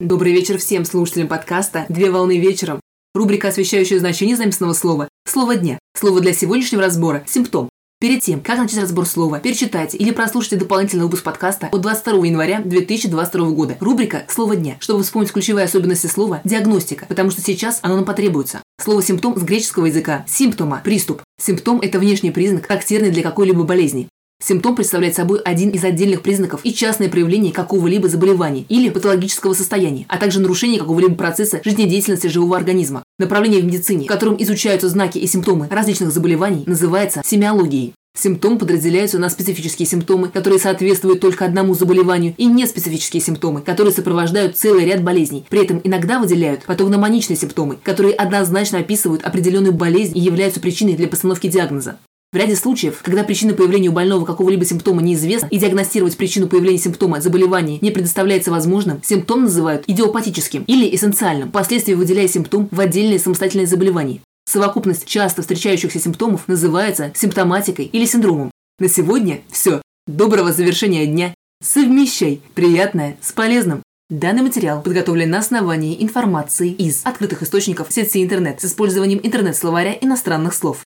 Добрый вечер всем слушателям подкаста «Две волны вечером». Рубрика, освещающая значение заместного слова «Слово дня». Слово для сегодняшнего разбора – симптом. Перед тем, как начать разбор слова, перечитайте или прослушайте дополнительный выпуск подкаста от 22 января 2022 года. Рубрика «Слово дня», чтобы вспомнить ключевые особенности слова «диагностика», потому что сейчас оно нам потребуется. Слово «симптом» с греческого языка «симптома» – приступ. Симптом – это внешний признак, характерный для какой-либо болезни. Симптом представляет собой один из отдельных признаков и частное проявление какого-либо заболевания или патологического состояния, а также нарушение какого-либо процесса жизнедеятельности живого организма. Направление в медицине, в котором изучаются знаки и симптомы различных заболеваний, называется семиологией. Симптомы подразделяются на специфические симптомы, которые соответствуют только одному заболеванию, и неспецифические симптомы, которые сопровождают целый ряд болезней. При этом иногда выделяют патогномоничные симптомы, которые однозначно описывают определенную болезнь и являются причиной для постановки диагноза. В ряде случаев, когда причина появления у больного какого-либо симптома неизвестна и диагностировать причину появления симптома заболевания не предоставляется возможным, симптом называют идиопатическим или эссенциальным, впоследствии выделяя симптом в отдельное самостоятельное заболевание. Совокупность часто встречающихся симптомов называется симптоматикой или синдромом. На сегодня все. Доброго завершения дня. Совмещай приятное с полезным. Данный материал подготовлен на основании информации из открытых источников сети интернет с использованием интернет-словаря иностранных слов.